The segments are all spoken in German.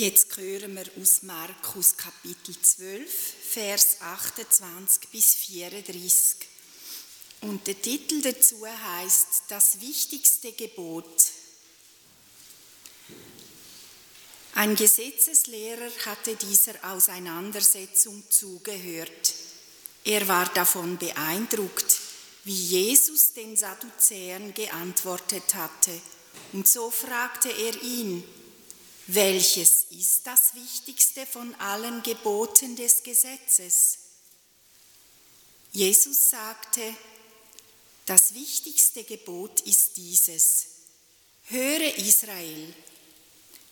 Jetzt hören wir aus Markus Kapitel 12, Vers 28 bis 34. Und der Titel dazu heißt Das wichtigste Gebot. Ein Gesetzeslehrer hatte dieser Auseinandersetzung zugehört. Er war davon beeindruckt, wie Jesus den Sadduzäern geantwortet hatte. Und so fragte er ihn, welches ist das wichtigste von allen Geboten des Gesetzes? Jesus sagte, das wichtigste Gebot ist dieses. Höre Israel,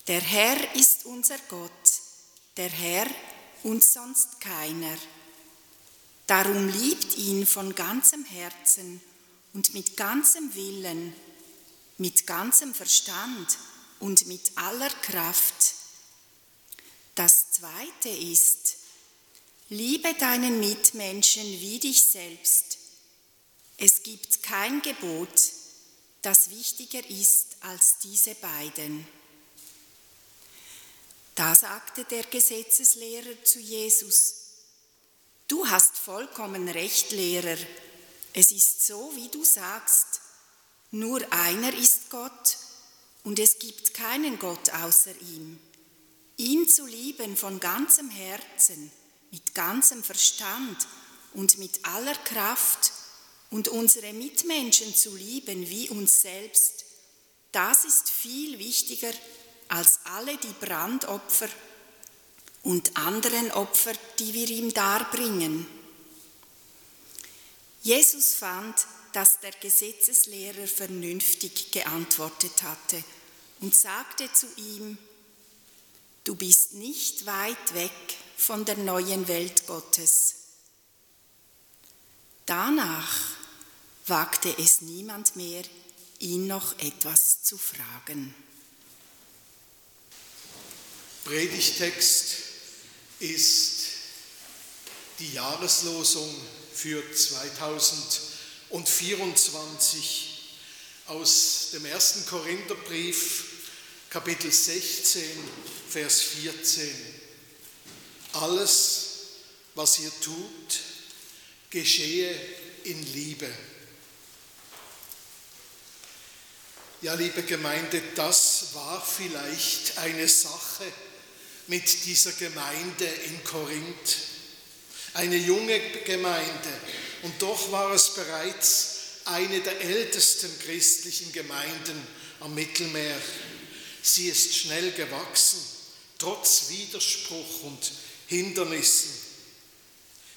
der Herr ist unser Gott, der Herr und sonst keiner. Darum liebt ihn von ganzem Herzen und mit ganzem Willen, mit ganzem Verstand und mit aller Kraft. Das Zweite ist, liebe deinen Mitmenschen wie dich selbst. Es gibt kein Gebot, das wichtiger ist als diese beiden. Da sagte der Gesetzeslehrer zu Jesus, Du hast vollkommen recht, Lehrer. Es ist so, wie du sagst. Nur einer ist Gott und es gibt keinen Gott außer ihm. Ihn zu lieben von ganzem Herzen, mit ganzem Verstand und mit aller Kraft und unsere Mitmenschen zu lieben wie uns selbst, das ist viel wichtiger als alle die Brandopfer und anderen Opfer, die wir ihm darbringen. Jesus fand, dass der Gesetzeslehrer vernünftig geantwortet hatte und sagte zu ihm, du bist nicht weit weg von der neuen Welt Gottes. Danach wagte es niemand mehr, ihn noch etwas zu fragen. Predigtext ist die Jahreslosung für 2024 aus dem ersten Korintherbrief, Kapitel 16, Vers 14. Alles, was ihr tut, geschehe in Liebe. Ja, liebe Gemeinde, das war vielleicht eine Sache mit dieser Gemeinde in Korinth. Eine junge Gemeinde. Und doch war es bereits eine der ältesten christlichen Gemeinden am Mittelmeer. Sie ist schnell gewachsen, trotz Widerspruch und Hindernissen.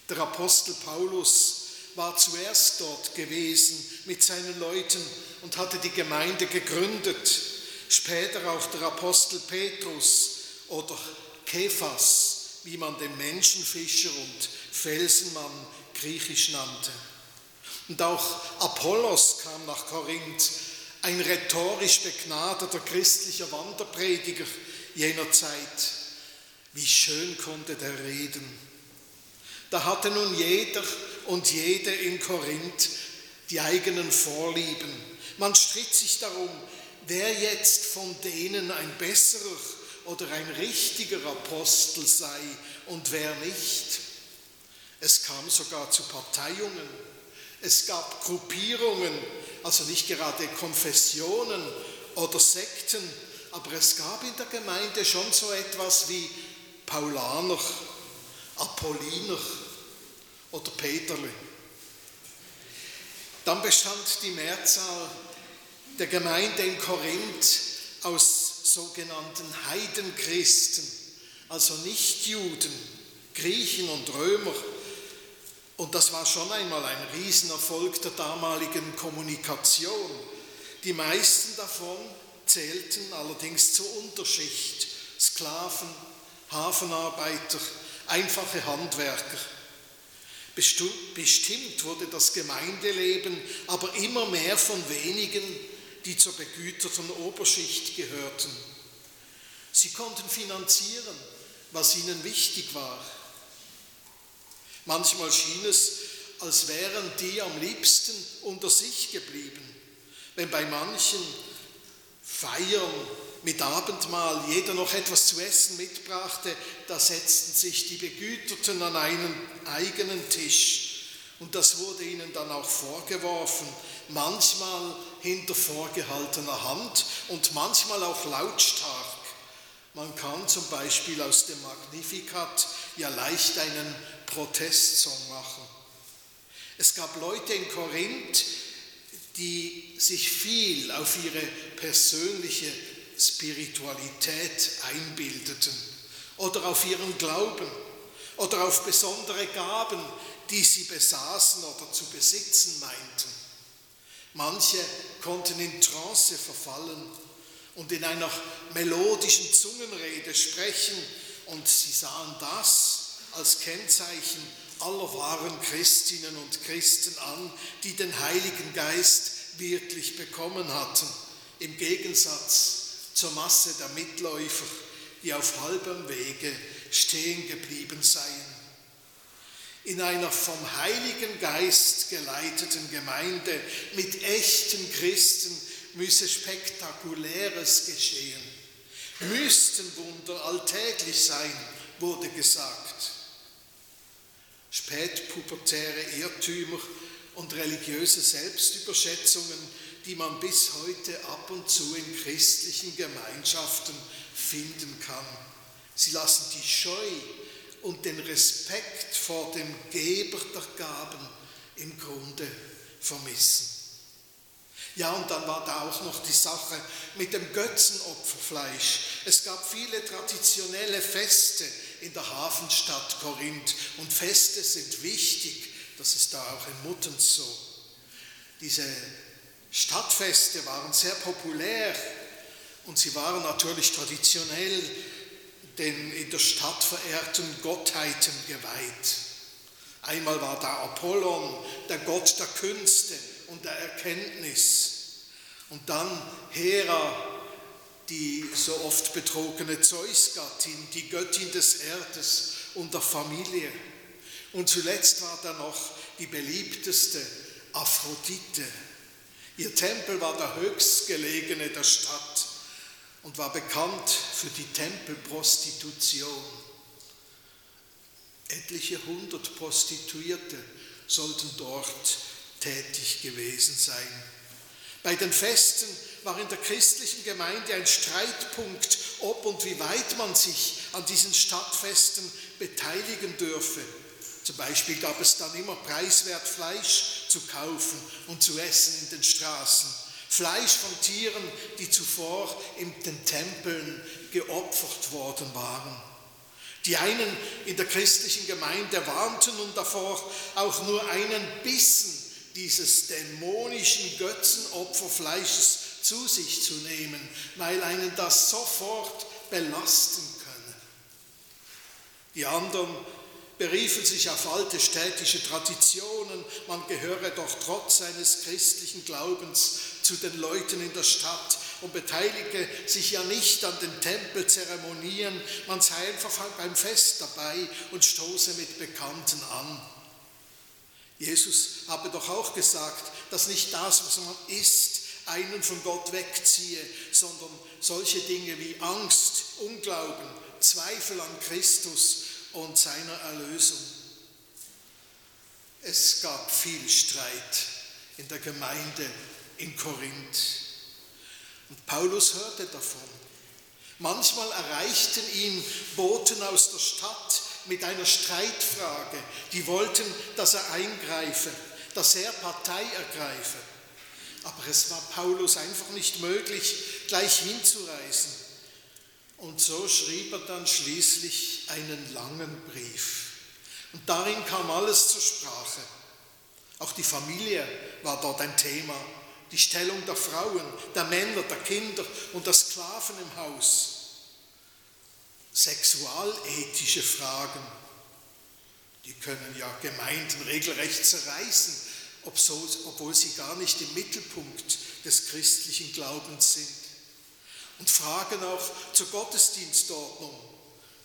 Der Apostel Paulus war zuerst dort gewesen mit seinen Leuten und hatte die Gemeinde gegründet. Später auch der Apostel Petrus oder Kephas, wie man den Menschenfischer und Felsenmann griechisch nannte. Und auch Apollos kam nach Korinth, ein rhetorisch begnadeter christlicher Wanderprediger jener Zeit. Wie schön konnte der reden. Da hatte nun jeder und jede in Korinth die eigenen Vorlieben. Man stritt sich darum, wer jetzt von denen ein besserer oder ein richtiger Apostel sei und wer nicht. Es kam sogar zu Parteiungen. Es gab Gruppierungen, also nicht gerade Konfessionen oder Sekten, aber es gab in der Gemeinde schon so etwas wie Paulaner, Apolliner oder Peterle. Dann bestand die Mehrzahl der Gemeinde in Korinth aus sogenannten Heidenchristen, also Nichtjuden, Griechen und Römer, und das war schon einmal ein Riesenerfolg der damaligen Kommunikation. Die meisten davon zählten allerdings zur Unterschicht. Sklaven, Hafenarbeiter, einfache Handwerker. Bestimmt wurde das Gemeindeleben aber immer mehr von wenigen, die zur begüterten Oberschicht gehörten. Sie konnten finanzieren, was ihnen wichtig war. Manchmal schien es, als wären die am liebsten unter sich geblieben, wenn bei manchen Feiern mit Abendmahl jeder noch etwas zu essen mitbrachte, da setzten sich die Begüterten an einen eigenen Tisch. Und das wurde ihnen dann auch vorgeworfen, manchmal hinter vorgehaltener Hand und manchmal auch lautstark. Man kann zum Beispiel aus dem Magnificat ja leicht einen Protestsong machen. Es gab Leute in Korinth, die sich viel auf ihre persönliche Spiritualität einbildeten oder auf ihren Glauben oder auf besondere Gaben, die sie besaßen oder zu besitzen meinten. Manche konnten in Trance verfallen und in einer melodischen Zungenrede sprechen und sie sahen das als Kennzeichen aller wahren Christinnen und Christen an, die den Heiligen Geist wirklich bekommen hatten, im Gegensatz zur Masse der Mitläufer, die auf halbem Wege stehen geblieben seien. In einer vom Heiligen Geist geleiteten Gemeinde mit echten Christen müsse Spektakuläres geschehen. Müssten Wunder alltäglich sein, wurde gesagt. Spätpubertäre Irrtümer und religiöse Selbstüberschätzungen die man bis heute ab und zu in christlichen Gemeinschaften finden kann. Sie lassen die Scheu und den Respekt vor dem Geber der Gaben im Grunde vermissen. Ja, und dann war da auch noch die Sache mit dem Götzenopferfleisch. Es gab viele traditionelle Feste in der Hafenstadt Korinth und Feste sind wichtig, das ist da auch in Muttens so. Diese Stadtfeste waren sehr populär und sie waren natürlich traditionell den in der Stadt verehrten Gottheiten geweiht. Einmal war da Apollon, der Gott der Künste und der Erkenntnis. Und dann Hera, die so oft betrogene Zeusgattin, die Göttin des Erdes und der Familie. Und zuletzt war da noch die beliebteste Aphrodite, Ihr Tempel war der höchstgelegene der Stadt und war bekannt für die Tempelprostitution. Etliche hundert Prostituierte sollten dort tätig gewesen sein. Bei den Festen war in der christlichen Gemeinde ein Streitpunkt, ob und wie weit man sich an diesen Stadtfesten beteiligen dürfe. Zum Beispiel gab es dann immer preiswert Fleisch zu kaufen und zu essen in den Straßen. Fleisch von Tieren, die zuvor in den Tempeln geopfert worden waren. Die einen in der christlichen Gemeinde warnten nun davor, auch nur einen Bissen dieses dämonischen Götzenopferfleisches zu sich zu nehmen, weil einen das sofort belasten könne. Die anderen beriefen sich auf alte städtische Traditionen, man gehöre doch trotz seines christlichen Glaubens zu den Leuten in der Stadt und beteilige sich ja nicht an den Tempelzeremonien, man sei einfach beim Fest dabei und stoße mit Bekannten an. Jesus habe doch auch gesagt, dass nicht das, was man isst, einen von Gott wegziehe, sondern solche Dinge wie Angst, Unglauben, Zweifel an Christus und seiner Erlösung. Es gab viel Streit in der Gemeinde in Korinth. Und Paulus hörte davon. Manchmal erreichten ihn Boten aus der Stadt mit einer Streitfrage. Die wollten, dass er eingreife, dass er Partei ergreife. Aber es war Paulus einfach nicht möglich, gleich hinzureisen. Und so schrieb er dann schließlich einen langen Brief. Und darin kam alles zur Sprache. Auch die Familie war dort ein Thema. Die Stellung der Frauen, der Männer, der Kinder und der Sklaven im Haus. Sexualethische Fragen, die können ja Gemeinden regelrecht zerreißen, obwohl sie gar nicht im Mittelpunkt des christlichen Glaubens sind und Fragen auch zur Gottesdienstordnung.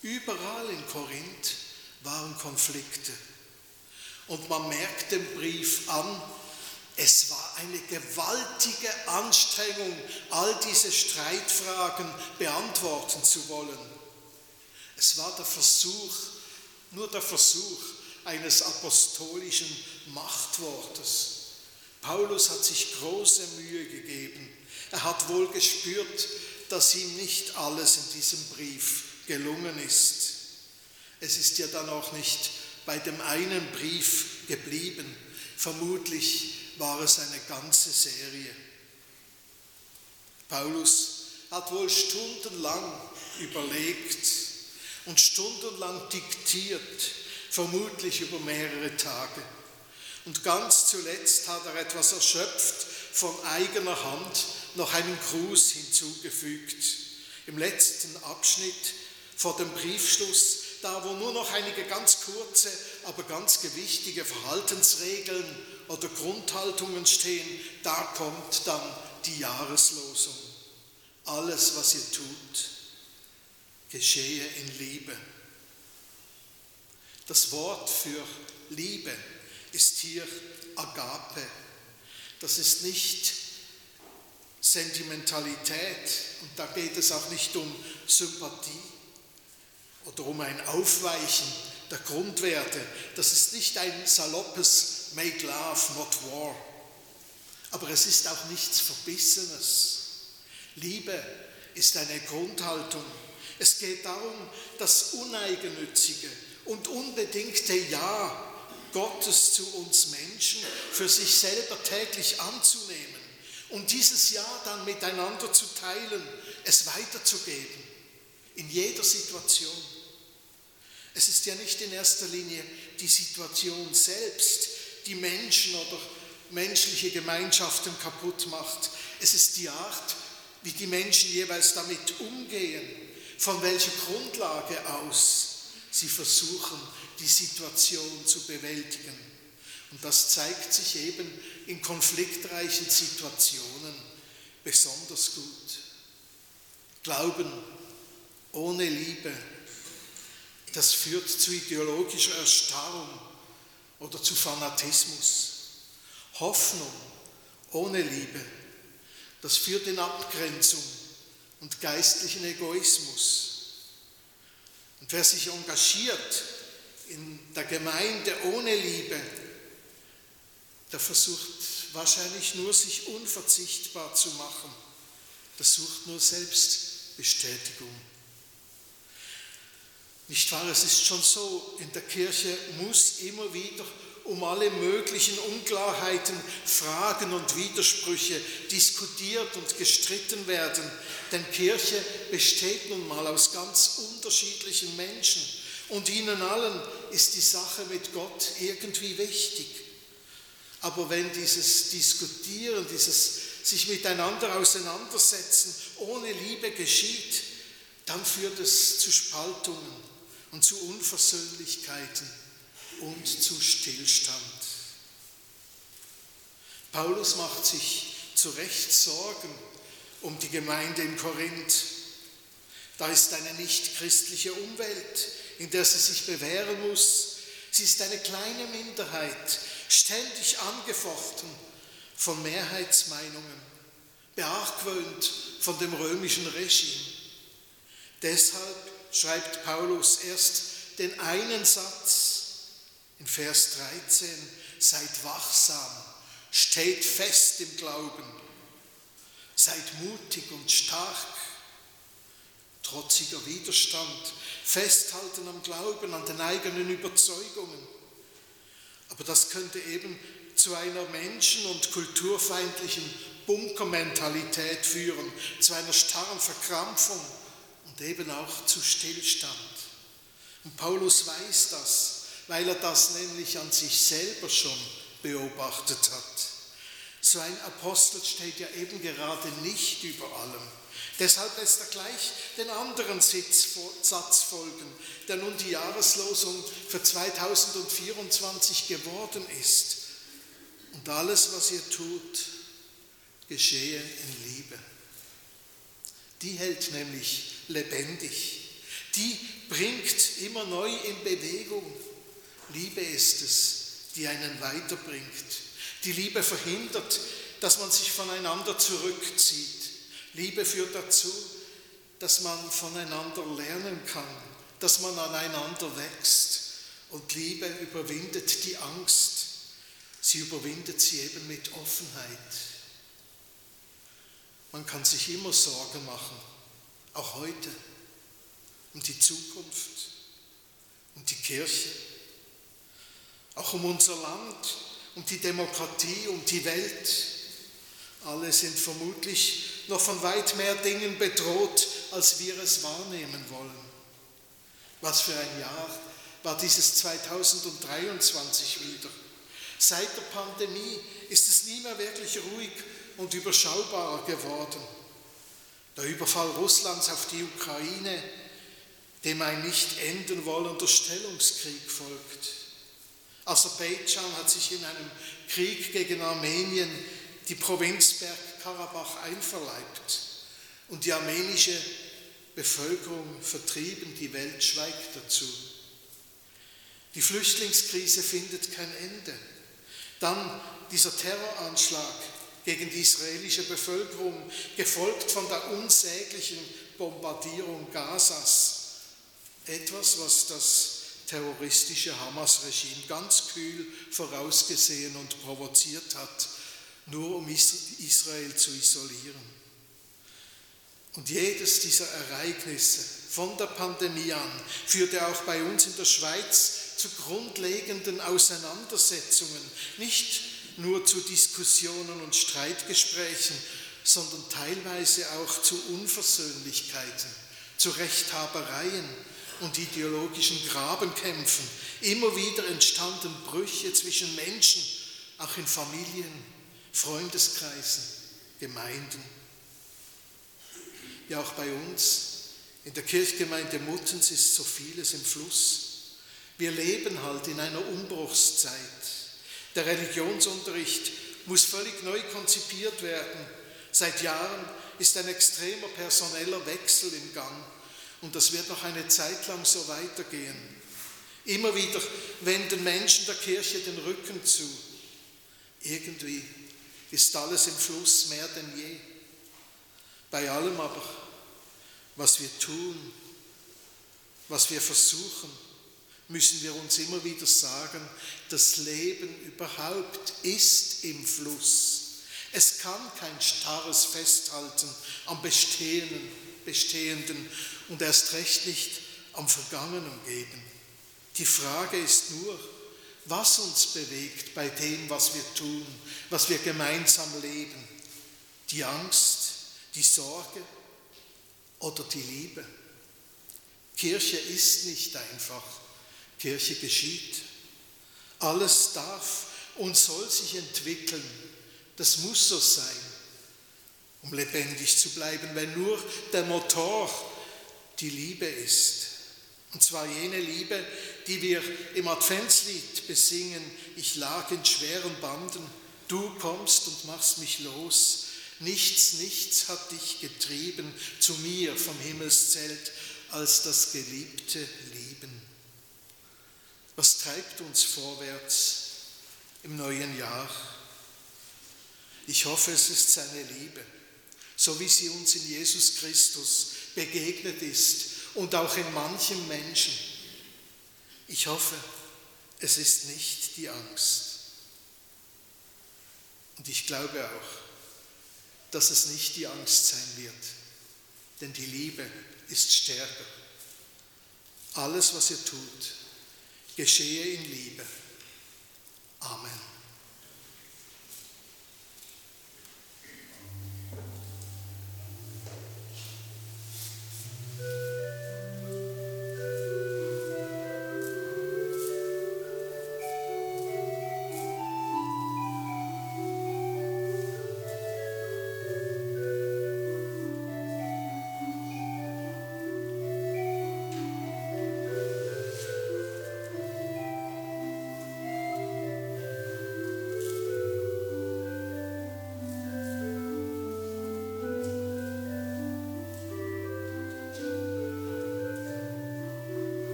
Überall in Korinth waren Konflikte. Und man merkt dem Brief an, Es war eine gewaltige Anstrengung, all diese Streitfragen beantworten zu wollen. Es war der Versuch, nur der Versuch eines apostolischen Machtwortes. Paulus hat sich große Mühe gegeben. Er hat wohl gespürt, dass ihm nicht alles in diesem Brief gelungen ist. Es ist ja dann auch nicht bei dem einen Brief geblieben. Vermutlich war es eine ganze Serie. Paulus hat wohl stundenlang überlegt und stundenlang diktiert, vermutlich über mehrere Tage. Und ganz zuletzt hat er etwas erschöpft von eigener Hand noch einen Gruß hinzugefügt. Im letzten Abschnitt vor dem Briefschluss, da wo nur noch einige ganz kurze, aber ganz gewichtige Verhaltensregeln oder Grundhaltungen stehen, da kommt dann die Jahreslosung. Alles, was ihr tut, geschehe in Liebe. Das Wort für Liebe ist hier Agape. Das ist nicht Sentimentalität und da geht es auch nicht um Sympathie oder um ein Aufweichen der Grundwerte. Das ist nicht ein saloppes Make Love, not War. Aber es ist auch nichts Verbissenes. Liebe ist eine Grundhaltung. Es geht darum, das uneigennützige und unbedingte Ja Gottes zu uns Menschen für sich selber täglich anzunehmen und dieses Ja dann miteinander zu teilen, es weiterzugeben, in jeder Situation. Es ist ja nicht in erster Linie die Situation selbst, die Menschen oder menschliche Gemeinschaften kaputt macht. Es ist die Art, wie die Menschen jeweils damit umgehen, von welcher Grundlage aus sie versuchen, die Situation zu bewältigen. Und das zeigt sich eben in konfliktreichen Situationen besonders gut. Glauben ohne Liebe das führt zu ideologischer Erstarrung oder zu Fanatismus. Hoffnung ohne Liebe, das führt in Abgrenzung und geistlichen Egoismus. Und wer sich engagiert in der Gemeinde ohne Liebe, der versucht wahrscheinlich nur, sich unverzichtbar zu machen. Der sucht nur Selbstbestätigung. Nicht wahr? Es ist schon so, in der Kirche muss immer wieder um alle möglichen Unklarheiten, Fragen und Widersprüche diskutiert und gestritten werden. Denn Kirche besteht nun mal aus ganz unterschiedlichen Menschen und ihnen allen ist die Sache mit Gott irgendwie wichtig. Aber wenn dieses Diskutieren, dieses sich miteinander auseinandersetzen ohne Liebe geschieht, dann führt es zu Spaltungen und zu Unversöhnlichkeiten und zu Stillstand. Paulus macht sich zu Recht Sorgen um die Gemeinde in Korinth. Da ist eine nichtchristliche Umwelt, in der sie sich bewähren muss. Sie ist eine kleine Minderheit, ständig angefochten von Mehrheitsmeinungen, beargwöhnt von dem römischen Regime. Deshalb schreibt Paulus erst den einen Satz in Vers 13, seid wachsam, steht fest im Glauben, seid mutig und stark, trotziger Widerstand, festhalten am Glauben, an den eigenen Überzeugungen. Aber das könnte eben zu einer menschen- und kulturfeindlichen Bunkermentalität führen, zu einer starren Verkrampfung und eben auch zu Stillstand. Und Paulus weiß das, weil er das nämlich an sich selber schon beobachtet hat. So ein Apostel steht ja eben gerade nicht über allem. Deshalb lässt er gleich den anderen Satz folgen, der nun die Jahreslosung für 2024 geworden ist. Und alles, was ihr tut, geschehe in Liebe. Die hält nämlich lebendig. Die bringt immer neu in Bewegung. Liebe ist es, die einen weiterbringt. Die Liebe verhindert, dass man sich voneinander zurückzieht. Liebe führt dazu, dass man voneinander lernen kann, dass man aneinander wächst. Und Liebe überwindet die Angst. Sie überwindet sie eben mit Offenheit. Man kann sich immer Sorgen machen, auch heute, um die Zukunft, um die Kirche, auch um unser Land, um die Demokratie, um die Welt. Alle sind vermutlich noch von weit mehr Dingen bedroht, als wir es wahrnehmen wollen. Was für ein Jahr war dieses 2023 wieder. Seit der Pandemie ist es nie mehr wirklich ruhig und überschaubarer geworden. Der Überfall Russlands auf die Ukraine, dem ein nicht enden wollender Stellungskrieg folgt. Aserbaidschan hat sich in einem Krieg gegen Armenien die Provinz Bergkarabach einverleibt und die armenische Bevölkerung vertrieben, die Welt schweigt dazu. Die Flüchtlingskrise findet kein Ende. Dann dieser Terroranschlag gegen die israelische Bevölkerung, gefolgt von der unsäglichen Bombardierung Gazas. Etwas, was das terroristische Hamas-Regime ganz kühl vorausgesehen und provoziert hat, nur um Israel zu isolieren. Und jedes dieser Ereignisse von der Pandemie an führte auch bei uns in der Schweiz zu grundlegenden Auseinandersetzungen, nicht nur zu Diskussionen und Streitgesprächen, sondern teilweise auch zu Unversöhnlichkeiten, zu Rechthabereien und ideologischen Grabenkämpfen. Immer wieder entstanden Brüche zwischen Menschen, auch in Familien, Freundeskreisen, Gemeinden. Ja, auch bei uns in der Kirchgemeinde Muttens ist so vieles im Fluss. Wir leben halt in einer Umbruchszeit. Der Religionsunterricht muss völlig neu konzipiert werden. Seit Jahren ist ein extremer personeller Wechsel im Gang und das wird noch eine Zeit lang so weitergehen. Immer wieder wenden Menschen der Kirche den Rücken zu. Irgendwie ist alles im Fluss mehr denn je. Bei allem aber, was wir tun, was wir versuchen, müssen wir uns immer wieder sagen, das Leben überhaupt ist im Fluss. Es kann kein starres Festhalten am Bestehenden, Bestehenden und erst recht nicht am Vergangenen geben. Die Frage ist nur, was uns bewegt bei dem, was wir tun, was wir gemeinsam leben. Die Angst, die Sorge oder die Liebe. Kirche ist nicht einfach Kirche geschieht. Alles darf und soll sich entwickeln. Das muss so sein, um lebendig zu bleiben, wenn nur der Motor die Liebe ist. Und zwar jene Liebe, die wir im Adventslied besingen. Ich lag in schweren Banden, du kommst und machst mich los. Nichts, nichts hat dich getrieben zu mir vom Himmelszelt als das geliebte Lieben. Was treibt uns vorwärts im neuen Jahr? Ich hoffe, es ist seine Liebe, so wie sie uns in Jesus Christus begegnet ist und auch in manchen Menschen. Ich hoffe, es ist nicht die Angst. Und ich glaube auch, dass es nicht die Angst sein wird, denn die Liebe ist stärker. Alles, was ihr tut, geschehe in Liebe. Amen.